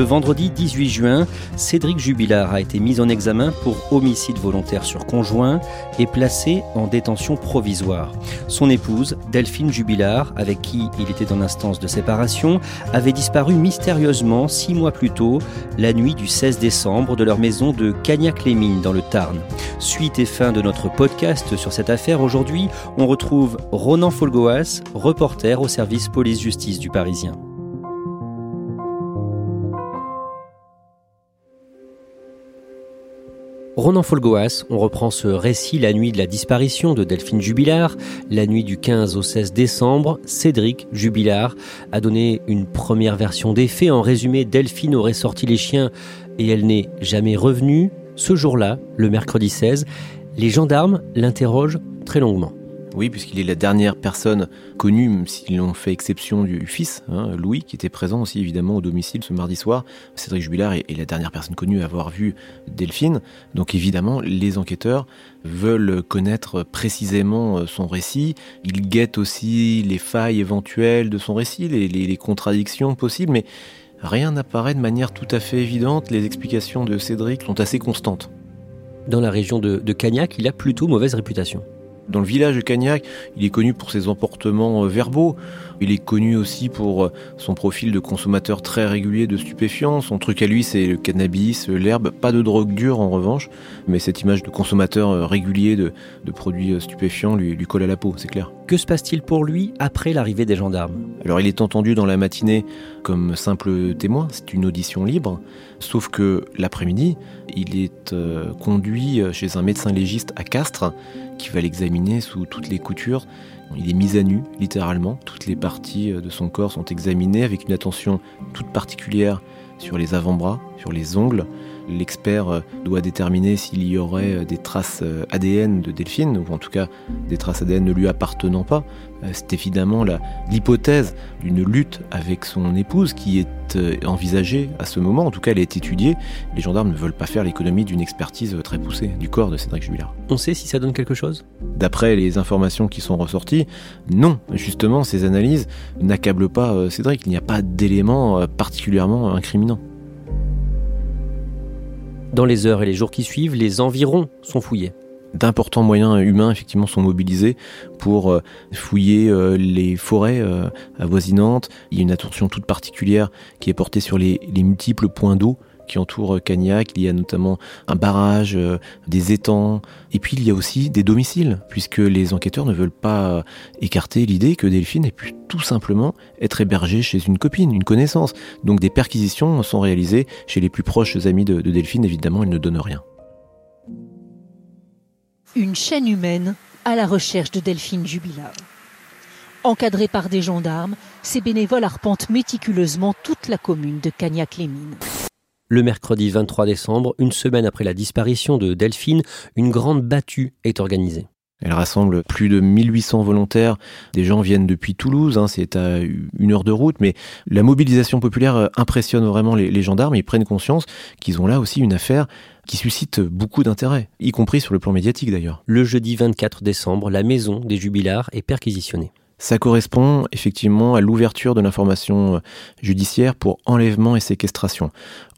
Le vendredi 18 juin, Cédric Jubilard a été mis en examen pour homicide volontaire sur conjoint et placé en détention provisoire. Son épouse, Delphine Jubilard, avec qui il était en instance de séparation, avait disparu mystérieusement six mois plus tôt, la nuit du 16 décembre, de leur maison de Cagnac-les-Mines dans le Tarn. Suite et fin de notre podcast sur cette affaire, aujourd'hui, on retrouve Ronan Folgoas, reporter au service police-justice du Parisien. Ronan Folgoas, on reprend ce récit la nuit de la disparition de Delphine Jubilard. La nuit du 15 au 16 décembre, Cédric Jubilard a donné une première version des faits. En résumé, Delphine aurait sorti les chiens et elle n'est jamais revenue. Ce jour-là, le mercredi 16, les gendarmes l'interrogent très longuement. Oui, puisqu'il est la dernière personne connue, même s'ils ont fait exception du fils, hein, Louis, qui était présent aussi évidemment au domicile ce mardi soir. Cédric Jubilard est, la dernière personne connue à avoir vu Delphine. Donc évidemment, les enquêteurs veulent connaître précisément euh, son récit. Ils guettent aussi les failles éventuelles de son récit, les, contradictions possibles, mais rien n'apparaît de manière tout à fait évidente. Les explications de Cédric sont assez constantes. Dans la région de Cagnac, il a plutôt mauvaise réputation. Dans le village de Cagnac, il est connu pour ses emportements euh, verbaux. Il est connu aussi pour euh, son profil de consommateur très régulier de stupéfiants. Son truc à lui, c'est le cannabis, l'herbe. Pas de drogue dure en revanche, mais cette image de consommateur euh, régulier de, de produits euh, stupéfiants lui, lui colle à la peau, c'est clair. Que se passe-t-il pour lui après l'arrivée des gendarmes? Alors il est entendu dans la matinée comme simple témoin, c'est une audition libre, sauf que l'après-midi, il est euh, conduit chez un médecin légiste à Castres qui va l'examiner sous toutes les coutures. Il est mis à nu, littéralement, toutes les parties euh, de son corps sont examinées avec une attention toute particulière sur les avant-bras, sur les ongles. L'expert euh, doit déterminer s'il y aurait euh, des traces euh, ADN de Delphine, ou en tout cas des traces ADN ne lui appartenant pas. C'est évidemment l'hypothèse d'une lutte avec son épouse qui est envisagée à ce moment. En tout cas, elle est étudiée. Les gendarmes ne veulent pas faire l'économie d'une expertise très poussée du corps de Cédric Jubilard. On sait si ça donne quelque chose? D'après les informations qui sont ressorties, non. Justement, ces analyses n'accablent pas Cédric. Il n'y a pas d'éléments particulièrement incriminants. Dans les heures et les jours qui suivent, les environs sont fouillés. D'importants moyens humains effectivement sont mobilisés pour euh, fouiller euh, les forêts euh, avoisinantes. Il y a une attention toute particulière qui est portée sur les, les multiples points d'eau qui entourent euh, Cagnac. Il y a notamment un barrage, euh, des étangs, et puis il y a aussi des domiciles, puisque les enquêteurs ne veulent pas euh, écarter l'idée que Delphine ait pu tout simplement être hébergée chez une copine, une connaissance. Donc des perquisitions sont réalisées chez les plus proches amis de, de Delphine. Évidemment, elles ne donnent rien. Une chaîne humaine à la recherche de Delphine Jubilard. Encadrés par des gendarmes, ces bénévoles arpentent méticuleusement toute la commune de Cagnac-les-Mines. Le mercredi 23 décembre, une semaine après la disparition de Delphine, une grande battue est organisée. Elle rassemble plus de 1800 volontaires. Des gens viennent depuis Toulouse, hein, c'est à une heure de route, mais la mobilisation populaire euh, impressionne vraiment les, les gendarmes. Ils prennent conscience qu'ils ont là aussi une affaire qui suscite beaucoup d'intérêt, y compris sur le plan médiatique d'ailleurs. Le jeudi 24 décembre, la maison des Jubilards est perquisitionnée. Ça correspond effectivement à l'ouverture de l'information euh, judiciaire pour enlèvement et séquestration.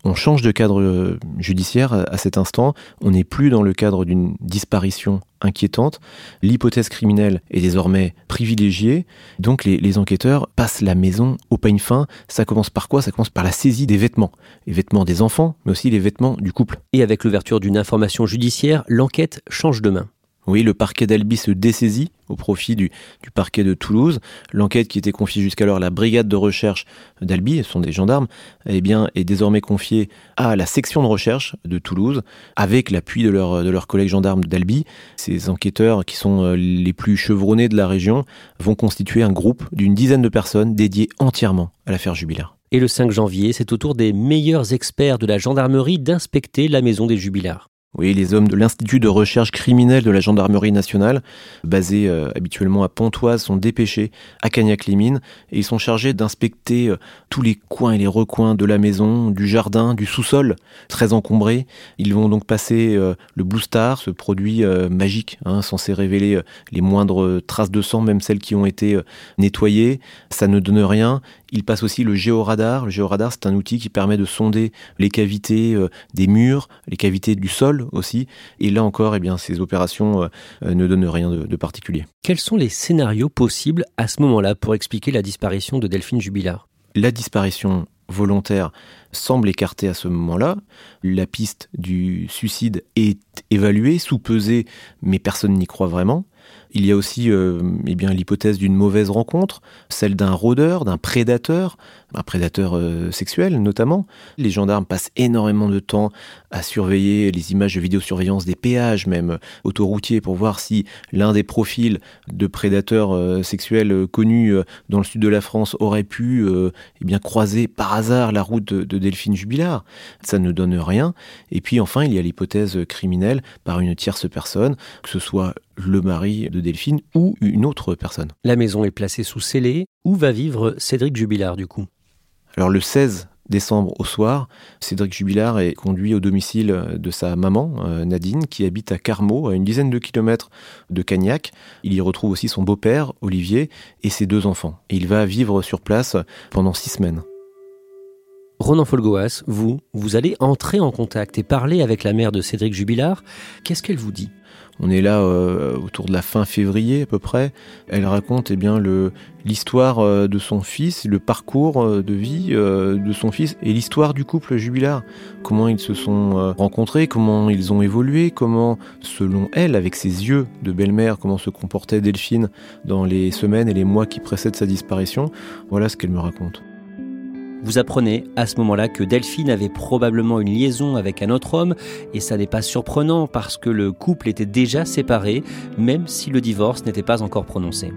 On change de cadre euh, judiciaire à cet instant, on n'est plus dans le cadre d'une disparition inquiétante, l'hypothèse criminelle est désormais privilégiée, donc les, enquêteurs passent la maison au peigne fin. Ça commence par quoi? Ça commence par la saisie des vêtements, les vêtements des enfants, mais aussi les vêtements du couple. Et avec l'ouverture d'une information judiciaire, l'enquête change de main. Oui, le parquet d'Albi se dessaisit au profit du, parquet de Toulouse. L'enquête qui était confiée jusqu'alors à la brigade de recherche d'Albi, ce sont des gendarmes, eh bien, est désormais confiée à la section de recherche de Toulouse, avec l'appui de, de leurs collègues gendarmes d'Albi. Ces enquêteurs, qui sont euh, les plus chevronnés de la région, vont constituer un groupe d'une dizaine de personnes dédiées entièrement à l'affaire Jubilard. Et le 5 janvier, c'est au tour des meilleurs experts de la gendarmerie d'inspecter la maison des Jubilards. Oui, les hommes de l'Institut de recherche criminelle de la gendarmerie nationale, basés euh, habituellement à Pontoise, sont dépêchés à Cagnac-les-Mines et ils sont chargés d'inspecter euh, tous les coins et les recoins de la maison, du jardin, du sous-sol, très encombré. Ils vont donc passer euh, le Blue Star, ce produit magique, hein, censé révéler les moindres traces de sang, même celles qui ont été nettoyées. Ça ne donne rien. Il passe aussi le géoradar. Le géoradar, c'est un outil qui permet de sonder les cavités des murs, les cavités du sol aussi. Et là encore, eh bien, ces opérations euh, euh, ne donnent rien de, de, particulier. Quels sont les scénarios possibles à ce moment-là pour expliquer la disparition de Delphine Jubilard? La disparition volontaire semble écartée à ce moment-là. La piste du suicide est évaluée, sous-pesée, mais personne n'y croit vraiment. Il y a aussi euh, eh bien l'hypothèse d'une mauvaise rencontre, celle d'un rôdeur, d'un prédateur, un prédateur euh, sexuel notamment. Les gendarmes passent énormément de temps à surveiller les images de vidéosurveillance des péages, même autoroutiers, pour voir si l'un des profils de prédateurs euh, sexuels connus dans le sud de la France aurait pu eh bien croiser par hasard la route de, de Delphine Jubilard. Ça ne donne rien. Et puis enfin, il y a l'hypothèse criminelle par une tierce personne, que ce soit le mari de Delphine ou une autre personne. La maison est placée sous scellé. Où va vivre Cédric Jubilard du coup? Alors le 16 décembre au soir, Cédric Jubilard est conduit au domicile de sa maman, euh, Nadine, qui habite à Carmaux, à une dizaine de kilomètres de Cagnac. Il y retrouve aussi son beau-père, Olivier, et ses deux enfants. Et il va vivre sur place pendant six semaines. Ronan Folgoas, vous, vous allez entrer en contact et parler avec la mère de Cédric Jubilard. Qu'est-ce qu'elle vous dit? On est là euh, autour de la fin février à peu près. Elle raconte eh bien le l'histoire euh, de son fils, le parcours euh, de vie de son fils et l'histoire du couple jubilard. Comment ils se sont rencontrés, comment ils ont évolué, comment, selon elle, avec ses yeux de belle-mère, comment se comportait Delphine dans les semaines et les mois qui précèdent sa disparition. Voilà ce qu'elle me raconte. Vous apprenez à ce moment-là que Delphine avait probablement une liaison avec un autre homme, et ça n'est pas surprenant parce que le couple était déjà séparé, même si le divorce n'était pas encore prononcé.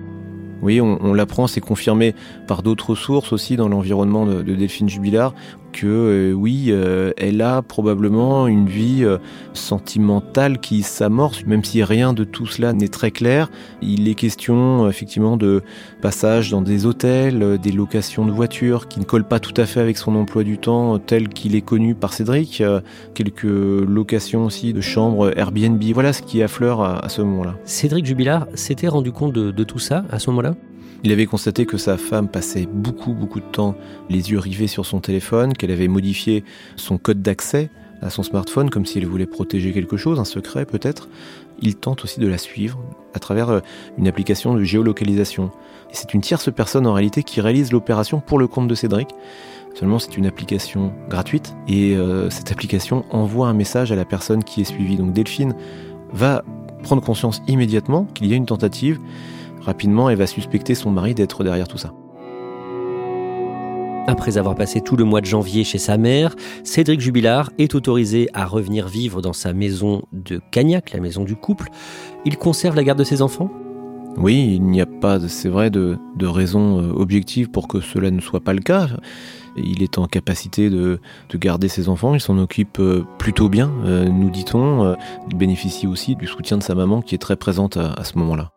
Oui, on, l'apprend, c'est confirmé par d'autres sources aussi dans l'environnement de, de Delphine Jubilard que euh, oui, euh, elle a probablement une vie euh, sentimentale qui s'amorce, même si rien de tout cela n'est très clair. Il est question effectivement de passage dans des hôtels, des locations de voitures qui ne collent pas tout à fait avec son emploi du temps tel qu'il est connu par Cédric, quelques locations aussi de chambres Airbnb. Voilà ce qui affleure à, ce moment-là. Cédric Jubilard s'était rendu compte de tout ça à ce moment-là? Il avait constaté que sa femme passait beaucoup, beaucoup de temps les yeux rivés sur son téléphone, qu'elle avait modifié son code d'accès à son smartphone comme s'il voulait protéger quelque chose, un secret peut-être. Il tente aussi de la suivre à travers euh, une application de géolocalisation. c'est une tierce personne en réalité qui réalise l'opération pour le compte de Cédric. Seulement c'est une application gratuite et euh, cette application envoie un message à la personne qui est suivie. Donc Delphine va prendre conscience immédiatement qu'il y a une tentative Rapidement, elle va suspecter son mari d'être derrière tout ça. Après avoir passé tout le mois de janvier chez sa mère, Cédric Jubilard est autorisé à revenir vivre dans sa maison de Cagnac, la maison du couple. Il conserve la garde de ses enfants? Oui, il n'y a pas, c'est vrai, de, raison euh, objective pour que cela ne soit pas le cas. Il est en capacité de, garder ses enfants, il s'en occupe euh, plutôt bien, euh, nous dit-on. Il bénéficie aussi du soutien de sa maman qui est très présente à ce moment-là.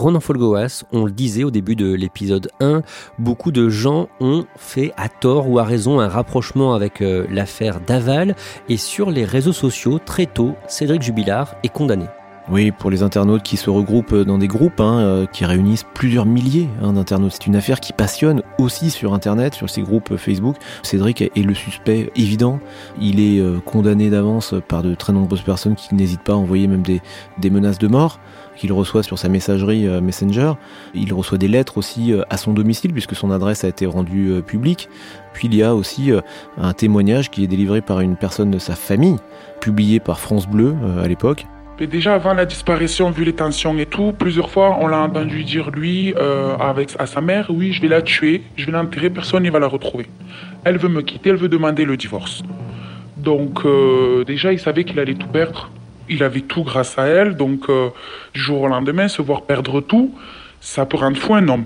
Ronan Folgoas, on le disait au début de l'épisode 1, beaucoup de gens ont fait à tort ou à raison un rapprochement avec euh, l'affaire Daval et sur les réseaux sociaux, très tôt, Cédric Jubilard est condamné. Oui, pour les internautes qui se regroupent dans des groupes hein, euh, qui réunissent plusieurs milliers hein, d'internautes. C'est une affaire qui passionne aussi sur Internet, sur ces groupes Facebook. Cédric est le suspect évident. Il est euh, condamné d'avance par de très nombreuses personnes qui n'hésitent pas à envoyer même des, des menaces de mort qu'il reçoit sur sa messagerie euh, Messenger. Il reçoit des lettres aussi à son domicile puisque son adresse a été rendue publique. Puis il y a aussi un témoignage qui est délivré par une personne de sa famille, publié par France Bleu à l'époque. Mais déjà avant la disparition, vu les tensions et tout, plusieurs fois on l'a entendu dire lui euh, avec à sa mère, oui je vais la tuer, je vais l'enterrer, personne ne va la retrouver. Elle veut me quitter, elle veut demander le divorce. Donc euh, déjà il savait qu'il allait tout perdre. Il avait tout grâce à elle, donc euh, du jour au lendemain se voir perdre tout, ça peut rendre fou un homme.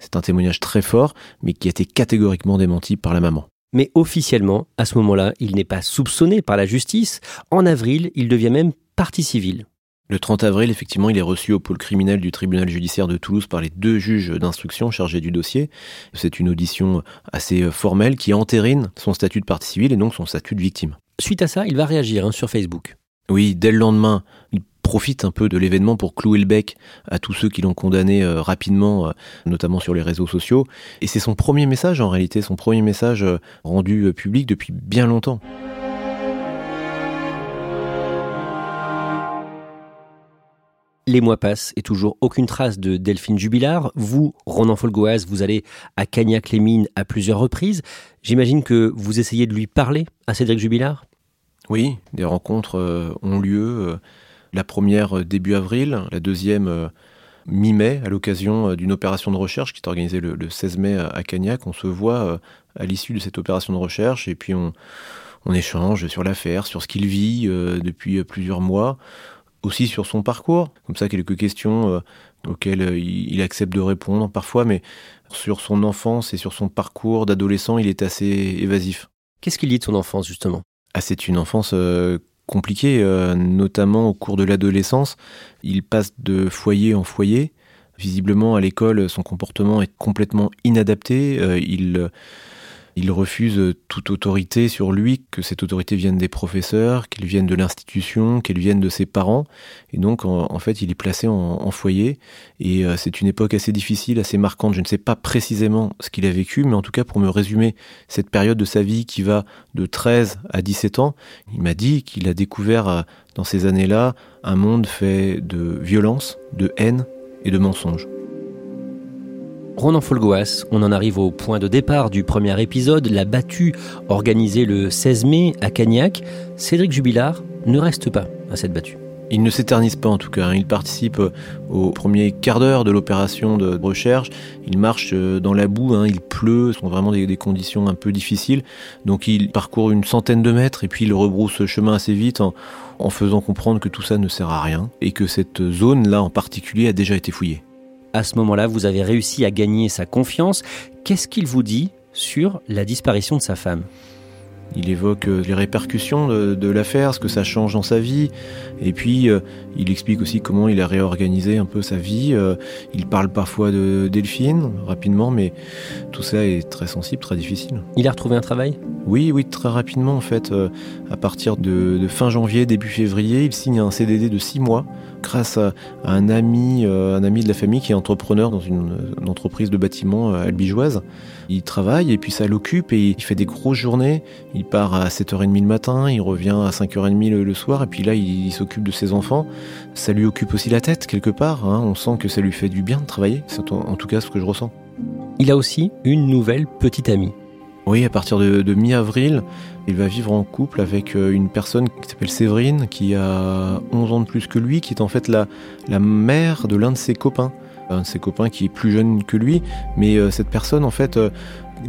C'est un témoignage très fort, mais qui a été catégoriquement démenti par la maman. Mais officiellement, à ce moment-là, il n'est pas soupçonné par la justice. En avril, il devient même partie civile. Le 30 avril, effectivement, il est reçu au pôle criminel du tribunal judiciaire de Toulouse par les deux juges d'instruction chargés du dossier. C'est une audition assez euh, formelle qui entérine son statut de partie civile et donc son statut de victime. Suite à ça, il va réagir hein, sur Facebook. Oui, dès le lendemain, il profite un peu de l'événement pour clouer le bec à tous ceux qui l'ont condamné euh, rapidement, euh, notamment sur les réseaux sociaux. Et c'est son premier message, en réalité, son premier message rendu public depuis bien longtemps. Les mois passent et toujours aucune trace de Delphine Jubilard. Vous, Ronan Folgoaz, vous allez à Cagnac-les-Mines à plusieurs reprises. J'imagine que vous essayez de lui parler à Cédric Jubilard? Oui, des rencontres euh, ont lieu. Euh, la première euh, début avril, la deuxième mi-mai, à l'occasion d'une opération de recherche qui est organisée le, 16 mai à, Cagnac. On se voit à l'issue de cette opération de recherche et puis on, on échange sur l'affaire, sur ce qu'il vit depuis plusieurs mois aussi sur son parcours, comme ça quelques questions euh, auxquelles euh, il, accepte de répondre parfois, mais sur son enfance et sur son parcours d'adolescent, il est assez évasif. Qu'est-ce qu'il dit de son enfance justement? Ah, C'est une enfance euh, compliquée, notamment au cours de l'adolescence. Il passe de foyer en foyer. Visiblement, à l'école, son comportement est complètement inadapté. il il refuse toute autorité sur lui, que cette autorité vienne des professeurs, qu'elle vienne de l'institution, qu'elle vienne de ses parents. Et donc, en, fait, il est placé en, foyer. Et euh, c'est une époque assez difficile, assez marquante. Je ne sais pas précisément ce qu'il a vécu, mais en tout cas, pour me résumer cette période de sa vie qui va de 13 à 17 ans, il m'a dit qu'il a découvert euh, dans ces années-là un monde fait de violence, de haine et de mensonges. Ronan Folgoas, on en arrive au point de départ du premier épisode, la battue organisée le 16 mai à Cagnac. Cédric Jubilard ne reste pas à cette battue. Il ne s'éternise pas en tout cas, hein. il participe euh, au premier quart d'heure de l'opération de recherche, il marche euh, dans la boue, hein. il pleut, ce sont vraiment des, conditions un peu difficiles, donc il parcourt une centaine de mètres et puis il rebrousse chemin assez vite en, en faisant comprendre que tout ça ne sert à rien et que cette zone-là en particulier a déjà été fouillée à ce moment-là, vous avez réussi à gagner sa confiance. Qu'est-ce qu'il vous dit sur la disparition de sa femme? Il évoque euh, les répercussions de, l'affaire, ce que ça change dans sa vie, et puis euh, il explique aussi comment il a réorganisé un peu sa vie. Euh, il parle parfois de Delphine rapidement, mais tout ça est très sensible, très difficile. Il a retrouvé un travail? Oui, oui, très rapidement en fait. à partir de, de, fin janvier, début février, il signe un CDD de six mois grâce à, un ami, euh, un ami de la famille qui est entrepreneur dans une, entreprise de bâtiment euh, albigeoise. Il travaille et puis ça l'occupe et il fait des grosses journées. Il part à 7h30 le matin, il revient à 5h30 le, soir et puis là il, s'occupe de ses enfants. Ça lui occupe aussi la tête quelque part. Hein. On sent que ça lui fait du bien de travailler. C'est en tout cas ce que je ressens. Il a aussi une nouvelle petite amie. Oui, à partir de, mi-avril, il va vivre en couple avec euh, une personne qui s'appelle Séverine, qui a 11 ans de plus que lui, qui est en fait la, la mère de l'un de ses copains. Un de ses copains qui est plus jeune que lui, mais euh, cette personne, en fait, euh,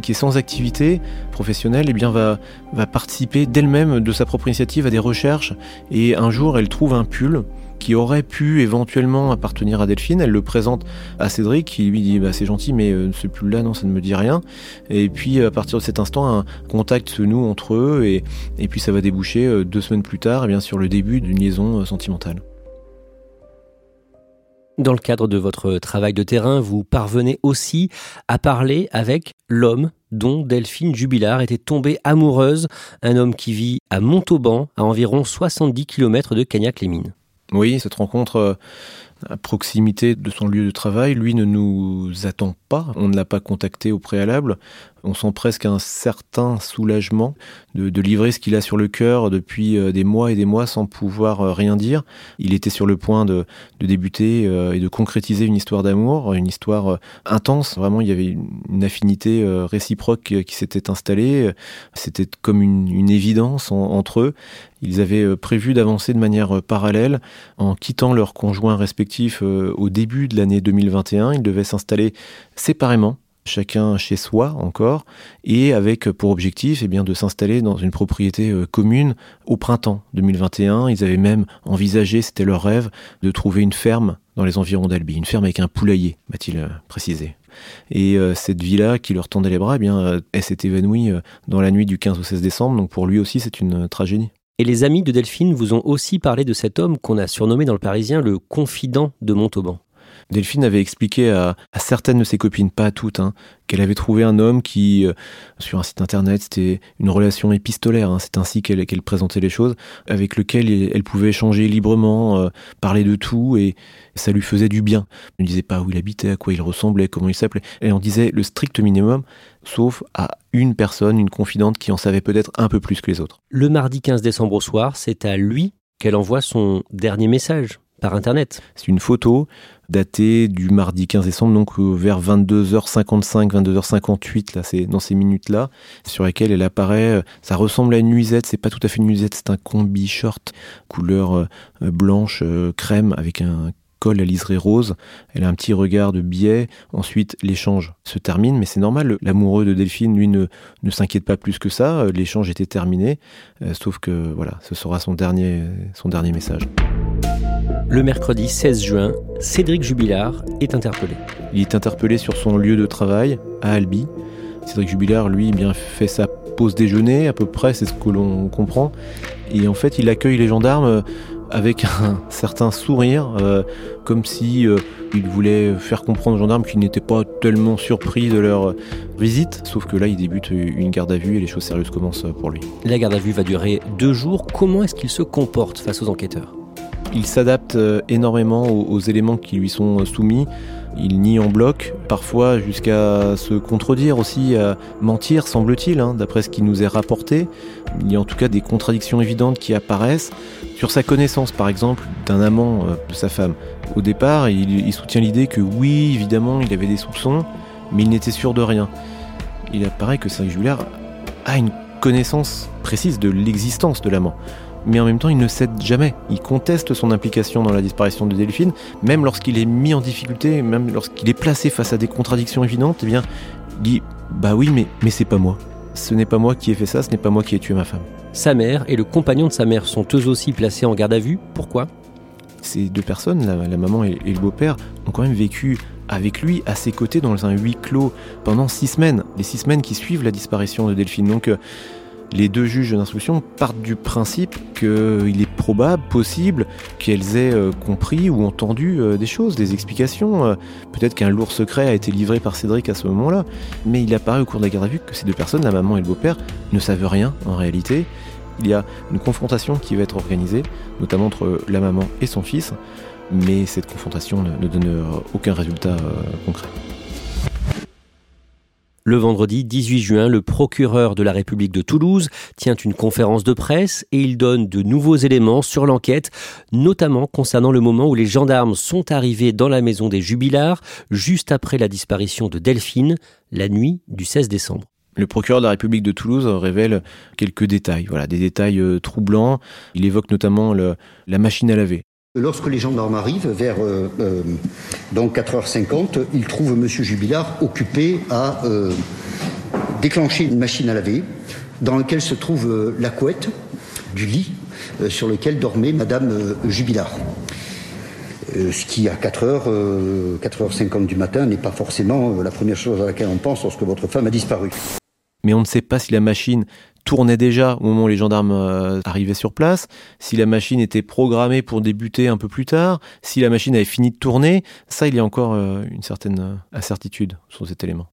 qui est sans activité professionnelle, eh bien, va, va participer d'elle-même, de sa propre initiative, à des recherches. Et un jour, elle trouve un pull qui aurait pu éventuellement appartenir à Delphine. Elle le présente à Cédric, qui lui dit bah, c'est gentil, mais euh, ce pull-là, non, ça ne me dit rien. Et puis à partir de cet instant, un contact se noue entre eux, et, puis ça va déboucher euh, deux semaines plus tard, eh bien sur le début d'une liaison euh, sentimentale. Dans le cadre de votre travail de terrain, vous parvenez aussi à parler avec l'homme dont Delphine Jubilard était tombée amoureuse, un homme qui vit à Montauban, à environ 70 km de Cagnac-les-Mines. Oui, cette rencontre à proximité de son lieu de travail, lui ne nous attend pas, on ne l'a pas contacté au préalable. On sent presque un certain soulagement de, livrer ce qu'il a sur le cœur depuis euh, des mois et des mois sans pouvoir euh, rien dire. Il était sur le point de, débuter euh, et de concrétiser une histoire d'amour, une histoire intense. Vraiment, il y avait une affinité réciproque qui s'était installée. C'était comme une, évidence entre eux. Ils avaient prévu d'avancer de manière parallèle en quittant leurs conjoints respectifs au début de l'année 2021. Ils devaient s'installer séparément chacun chez soi encore, et avec pour objectif eh bien, de s'installer dans une propriété euh, commune au printemps 2021. Ils avaient même envisagé, c'était leur rêve, de trouver une ferme dans les environs d'Albi, une ferme avec un poulailler, m'a-t-il euh, précisé. Et euh, cette vie-là qui leur tendait les bras, eh bien, elle s'est évanouie dans la nuit du 15 au 16 décembre, donc pour lui aussi c'est une tragédie. Et les amis de Delphine vous ont aussi parlé de cet homme qu'on a surnommé dans le Parisien le confident de Montauban. Delphine avait expliqué à, certaines de ses copines, pas à toutes, hein, qu'elle avait trouvé un homme qui, euh, sur un site internet, c'était une relation épistolaire, hein, c'est ainsi qu'elle présentait les choses, avec lequel elle pouvait échanger librement, euh, parler de tout, et ça lui faisait du bien. Elle ne disait pas où il habitait, à quoi il ressemblait, comment il s'appelait, et on disait le strict minimum, sauf à une personne, une confidente qui en savait peut-être un peu plus que les autres. Le mardi 15 décembre au soir, c'est à lui qu'elle envoie son dernier message par Internet. C'est une photo datée du mardi 15 décembre, donc euh, vers 22h55, 22h58, là, c'est dans ces minutes-là, sur lesquelles elle apparaît. Euh, ça ressemble à une nuisette, c'est pas tout à fait une nuisette, c'est un combi short couleur euh, blanche crème avec un col à liseré rose. Elle a un petit regard de biais. Ensuite, l'échange se termine, mais c'est normal. L'amoureux de Delphine, lui, ne, ne s'inquiète pas plus que ça. L'échange était terminé, sauf que voilà, ce sera son dernier, son dernier message. Le mercredi 16 juin, Cédric Jubilard est interpellé. Il est interpellé sur son lieu de travail à Albi. Cédric Jubilard, lui, bien fait sa pause déjeuner, à peu près, c'est ce que l'on comprend. Et en fait, il accueille les gendarmes euh, avec un certain sourire, euh, comme si euh, il voulait faire comprendre aux gendarmes qu'il n'était pas tellement surpris de leur visite. Sauf que là, il débute une garde à vue et les choses sérieuses commencent pour lui. La garde à vue va durer deux jours. Comment est-ce qu'il se comporte face aux enquêteurs? Il s'adapte euh, énormément aux, éléments qui lui sont euh, soumis. Il nie en bloc, parfois jusqu'à se contredire aussi, à mentir, semble-t-il, hein, d'après ce qui nous est rapporté. Il y a en tout cas des contradictions évidentes qui apparaissent. Sur sa connaissance, par exemple, d'un amant euh, de sa femme. Au départ, il, soutient l'idée que oui, évidemment, il avait des soupçons, mais il n'était sûr de rien. Il apparaît que Saint Julien a une connaissance précise de l'existence de l'amant mais en même temps il ne cède jamais. Il conteste son implication dans la disparition de Delphine, même lorsqu'il est mis en difficulté, même lorsqu'il est placé face à des contradictions évidentes, eh bien, il dit Bah oui, mais, mais c'est pas moi. Ce n'est pas moi qui ai fait ça, ce n'est pas moi qui ai tué ma femme. Sa mère et le compagnon de sa mère sont eux aussi placés en garde à vue. Pourquoi? Ces deux personnes, la, maman et, le beau-père, ont quand même vécu avec lui, à ses côtés, dans un huis clos pendant six semaines. Les six semaines qui suivent la disparition de Delphine. Donc, euh, les deux juges d'instruction partent du principe qu'il est probable, possible, qu'elles aient euh, compris ou entendu euh, des choses, des explications. Euh, peut-être qu'un lourd secret a été livré par Cédric à ce moment-là. Mais il apparaît au cours de la garde à vue que ces deux personnes, la maman et le beau-père, ne savent rien en réalité. Il y a une confrontation qui va être organisée, notamment entre la maman et son fils, mais cette confrontation ne, donne aucun résultat concret. Le vendredi 18 juin, le procureur de la République de Toulouse tient une conférence de presse et il donne de nouveaux éléments sur l'enquête, notamment concernant le moment où les gendarmes sont arrivés dans la maison des Jubillards juste après la disparition de Delphine, la nuit du 16 décembre. Le procureur de la République de Toulouse révèle quelques détails, voilà, des détails euh, troublants. Il évoque notamment la machine à laver. Lorsque les gendarmes arrivent, vers euh, euh, donc 4h50, ils trouvent M. Jubilard occupé à euh, déclencher une machine à laver dans laquelle se trouve la couette du lit sur lequel dormait Mme Jubilard. ce qui, à 4h, 4h50 du matin, n'est pas forcément la première chose à laquelle on pense lorsque votre femme a disparu. Mais on ne sait pas si la machine tournait déjà au moment où les gendarmes euh, arrivaient sur place, si la machine était programmée pour débuter un peu plus tard, si la machine avait fini de tourner, ça il y a encore euh, une certaine euh, incertitude sur cet élément.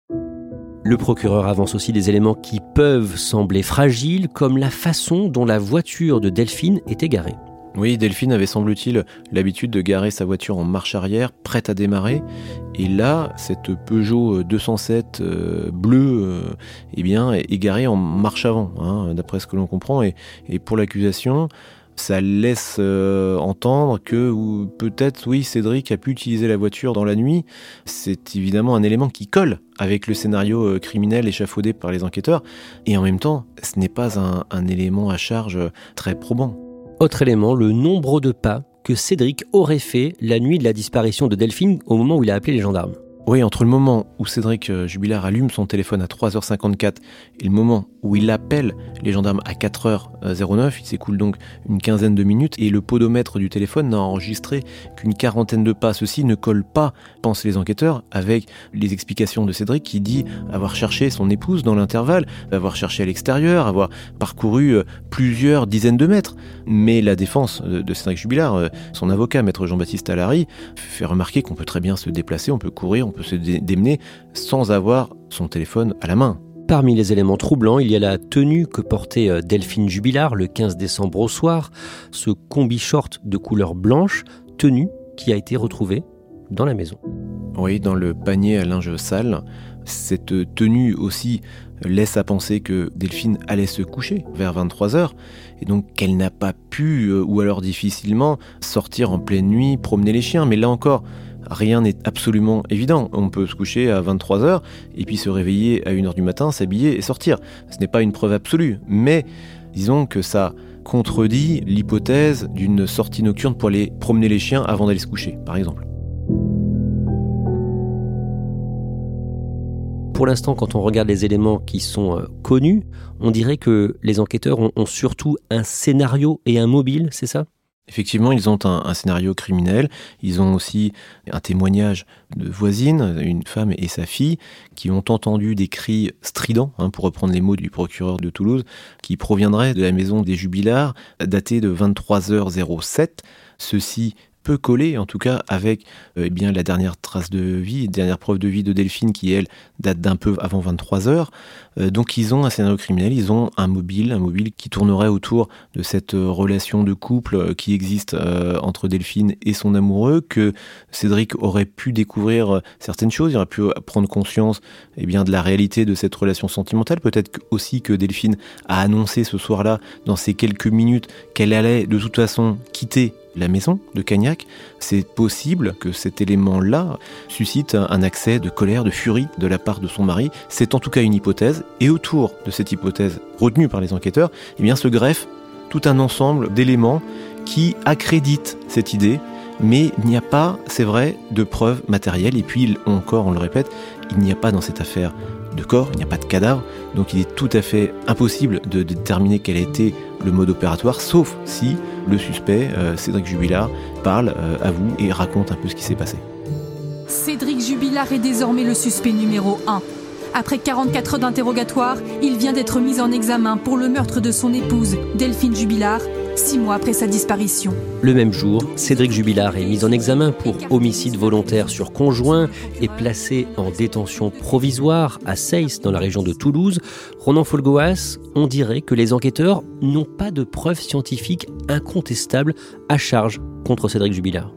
Le procureur avance aussi des éléments qui peuvent sembler fragiles, comme la façon dont la voiture de Delphine est égarée. Oui, Delphine avait, semble-t-il, l'habitude de garer sa voiture en marche arrière, prête à démarrer. Et là, cette Peugeot 207 euh, bleue euh, eh bien, est garée en marche avant, hein, d'après ce que l'on comprend. Et, pour l'accusation, ça laisse euh, entendre que peut-être, oui, Cédric a pu utiliser la voiture dans la nuit. C'est évidemment un élément qui colle avec le scénario criminel échafaudé par les enquêteurs. Et en même temps, ce n'est pas un élément à charge très probant. Autre élément, le nombre de pas que Cédric aurait fait la nuit de la disparition de Delphine au moment où il a appelé les gendarmes. Oui, entre le moment où Cédric euh, Jubilard allume son téléphone à 3h54 et le moment où il appelle les gendarmes à 4h09, il s'écoule donc une quinzaine de minutes et le podomètre du téléphone n'a enregistré qu'une quarantaine de pas. Ceci ne colle pas, pensent les enquêteurs, avec les explications de Cédric qui dit avoir cherché son épouse dans l'intervalle, avoir cherché à l'extérieur, avoir parcouru euh, plusieurs dizaines de mètres. Mais la défense de Cédric Jubilard, euh, son avocat, maître Jean-Baptiste Allary, fait remarquer qu'on peut très bien se déplacer, on peut courir, peut se démener sans avoir son téléphone à la main. Parmi les éléments troublants, il y a la tenue que portait euh, Delphine Jubilard le 15 décembre au soir, ce combi short de couleur blanche, tenue qui a été retrouvée dans la maison. Oui, dans le panier à linge sale. Cette tenue aussi laisse à penser que Delphine allait se coucher vers 23h et donc qu'elle n'a pas pu, euh, ou alors difficilement, sortir en pleine nuit, promener les chiens. Mais là encore, rien n'est absolument évident. On peut se coucher à 23h et puis se réveiller à 1h du matin, s'habiller et sortir. Ce n'est pas une preuve absolue, mais disons que ça contredit l'hypothèse d'une sortie nocturne pour aller promener les chiens avant d'aller se coucher, par exemple. Pour l'instant, quand on regarde les éléments qui sont euh, connus, on dirait que les enquêteurs ont surtout un scénario et un mobile, c'est ça? Effectivement, ils ont un, scénario criminel. Ils ont aussi un témoignage de voisine, une femme et sa fille, qui ont entendu des cris stridents, hein, pour reprendre les mots du procureur de Toulouse, qui proviendraient de la maison des Jubilards, datés de 23h07. Ceci peu collé, en tout cas avec euh, eh bien la dernière trace de vie, dernière preuve de vie de Delphine qui elle date d'un peu avant 23 heures. Euh, donc ils ont un scénario criminel, ils ont un mobile, un mobile qui tournerait autour de cette euh, relation de couple qui existe entre Delphine et son amoureux, que Cédric aurait pu découvrir certaines choses, il aurait pu prendre conscience eh bien de la réalité de cette relation sentimentale, peut-être aussi que Delphine a annoncé ce soir-là dans ces quelques minutes qu'elle allait de toute façon quitter la maison de Cagnac, c'est possible que cet élément-là suscite un accès de colère, de furie de la part de son mari. C'est en tout cas une hypothèse, et autour de cette hypothèse retenue par les enquêteurs, eh bien se greffe tout un ensemble d'éléments qui accréditent cette idée, mais il n'y a pas, c'est vrai, de preuves matérielles. Et puis encore, on le répète, il n'y a pas dans cette affaire de corps, il n'y a pas de cadavre, donc il est tout à fait impossible de déterminer quel a été le mode opératoire, sauf si le suspect, euh, Cédric Jubilard, parle euh, à vous et raconte un peu ce qui s'est passé. Cédric Jubilard est désormais le suspect numéro 1. Après 44 heures d'interrogatoire, il vient d'être mis en examen pour le meurtre de son épouse, Delphine Jubilard, six mois après sa disparition. Le même jour, Cédric Jubilard est mis en examen pour homicide volontaire sur conjoint et placé en détention provisoire à Seyss, dans la région de Toulouse. Ronan Folgoas, on dirait que les enquêteurs n'ont pas de preuves scientifiques incontestables à charge contre Cédric Jubilard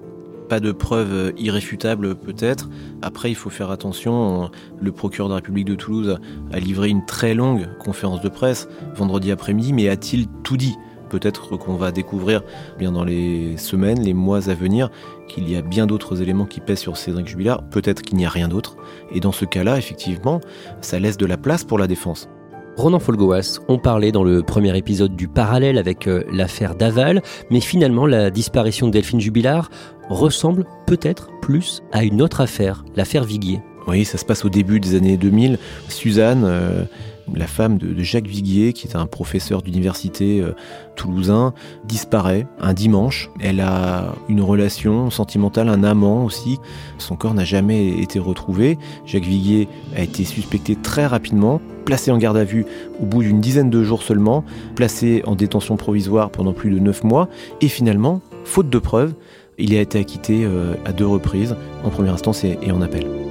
pas de preuves irréfutables peut-être. Après, il faut faire attention. Le procureur de la République de Toulouse a livré une très longue conférence de presse vendredi après-midi, mais a-t-il tout dit? Peut-être qu'on va découvrir bien dans les semaines, les mois à venir, qu'il y a bien d'autres éléments qui pèsent sur Cédric Jubilard. Peut-être qu'il n'y a rien d'autre. Et dans ce cas-là, effectivement, ça laisse de la place pour la défense. Ronan Folgoas, on parlait dans le premier épisode du parallèle avec euh, l'affaire Daval, mais finalement la disparition de Delphine Jubilard ressemble peut-être plus à une autre affaire, l'affaire Viguier. Oui, ça se passe au début des années 2000. Suzanne, euh, la femme de, Jacques Viguier, qui est un professeur d'université euh, toulousain, disparaît un dimanche. Elle a une relation sentimentale, un amant aussi. Son corps n'a jamais été retrouvé. Jacques Viguier a été suspecté très rapidement, placé en garde à vue au bout d'une dizaine de jours seulement, placé en détention provisoire pendant plus de neuf mois, et finalement, faute de preuves, il a été acquitté euh, à deux reprises, en première instance et en appel.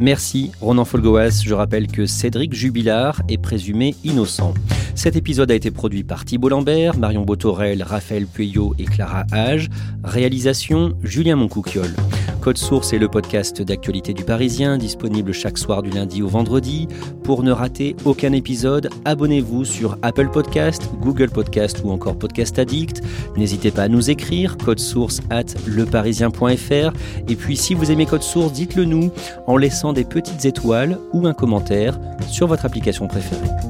Merci Ronan Folgoas. Je rappelle que Cédric Jubilard est présumé innocent. Cet épisode a été produit par Thibault Lambert, Marion Botorel, Raphaël Pueyo et Clara Hage. Réalisation Julien Moncouquiole. Code Source est le podcast d'actualité du Parisien, disponible chaque soir du lundi au vendredi. Pour ne rater aucun épisode, abonnez-vous sur Apple Podcast, Google Podcast ou encore Podcast Addict. N'hésitez pas à nous écrire, code source at leparisien.fr. Et puis si vous aimez Code Source, dites-le nous en laissant des petites étoiles ou un commentaire sur votre application préférée.